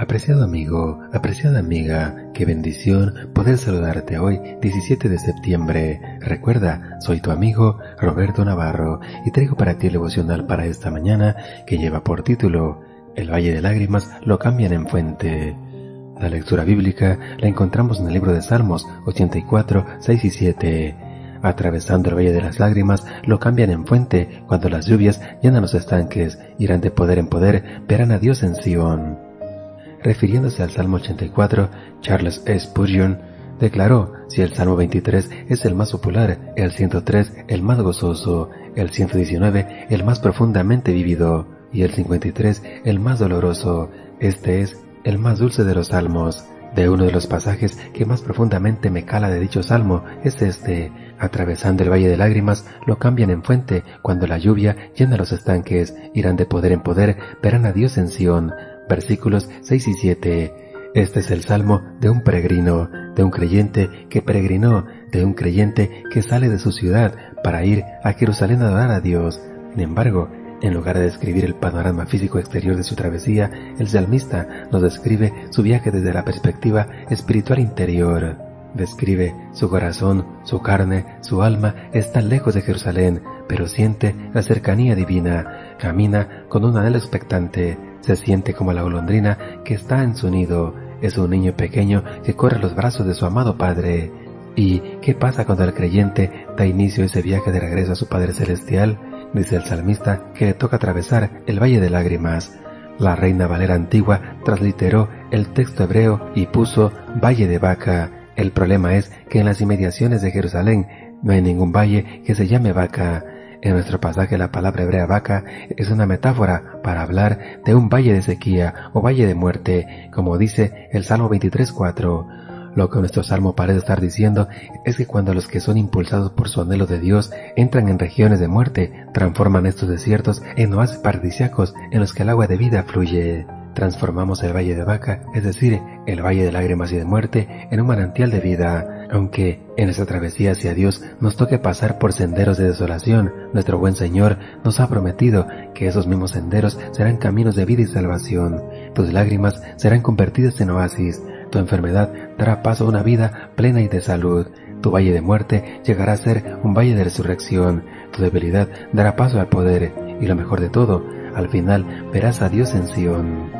Apreciado amigo, apreciada amiga, qué bendición poder saludarte hoy 17 de septiembre. Recuerda, soy tu amigo Roberto Navarro y traigo para ti el devocional para esta mañana que lleva por título El Valle de Lágrimas lo cambian en fuente. La lectura bíblica la encontramos en el libro de Salmos 84, 6 y 7. Atravesando el Valle de las Lágrimas lo cambian en fuente cuando las lluvias llenan los estanques, irán de poder en poder, verán a Dios en Sion. Refiriéndose al Salmo 84, Charles. Spurgeon declaró, si el Salmo 23 es el más popular, el 103 el más gozoso, el 119 el más profundamente vivido y el 53 el más doloroso, este es el más dulce de los salmos. De uno de los pasajes que más profundamente me cala de dicho salmo es este, atravesando el valle de lágrimas, lo cambian en fuente, cuando la lluvia llena los estanques, irán de poder en poder, verán a Dios en Sión, versículos 6 y 7. Este es el salmo de un peregrino, de un creyente que peregrinó, de un creyente que sale de su ciudad para ir a Jerusalén a adorar a Dios. Sin embargo, en lugar de describir el panorama físico exterior de su travesía, el salmista nos describe su viaje desde la perspectiva espiritual interior. Describe su corazón, su carne, su alma está lejos de Jerusalén, pero siente la cercanía divina, camina con un anhelo expectante, se siente como la golondrina que está en su nido. Es un niño pequeño que corre los brazos de su amado Padre. ¿Y qué pasa cuando el creyente da inicio a ese viaje de regreso a su Padre Celestial? Dice el salmista que le toca atravesar el Valle de Lágrimas. La Reina Valera antigua transliteró el texto hebreo y puso Valle de Vaca. El problema es que en las inmediaciones de Jerusalén no hay ningún valle que se llame Vaca. En nuestro pasaje la palabra hebrea vaca es una metáfora para hablar de un valle de sequía o valle de muerte, como dice el Salmo 23.4. Lo que nuestro salmo parece estar diciendo es que cuando los que son impulsados por su anhelo de Dios entran en regiones de muerte, transforman estos desiertos en oasis paradisíacos en los que el agua de vida fluye transformamos el valle de vaca, es decir, el valle de lágrimas y de muerte, en un manantial de vida. Aunque en esta travesía hacia Dios nos toque pasar por senderos de desolación, nuestro buen Señor nos ha prometido que esos mismos senderos serán caminos de vida y salvación. Tus lágrimas serán convertidas en oasis. Tu enfermedad dará paso a una vida plena y de salud. Tu valle de muerte llegará a ser un valle de resurrección. Tu debilidad dará paso al poder. Y lo mejor de todo, al final verás a Dios en Sion.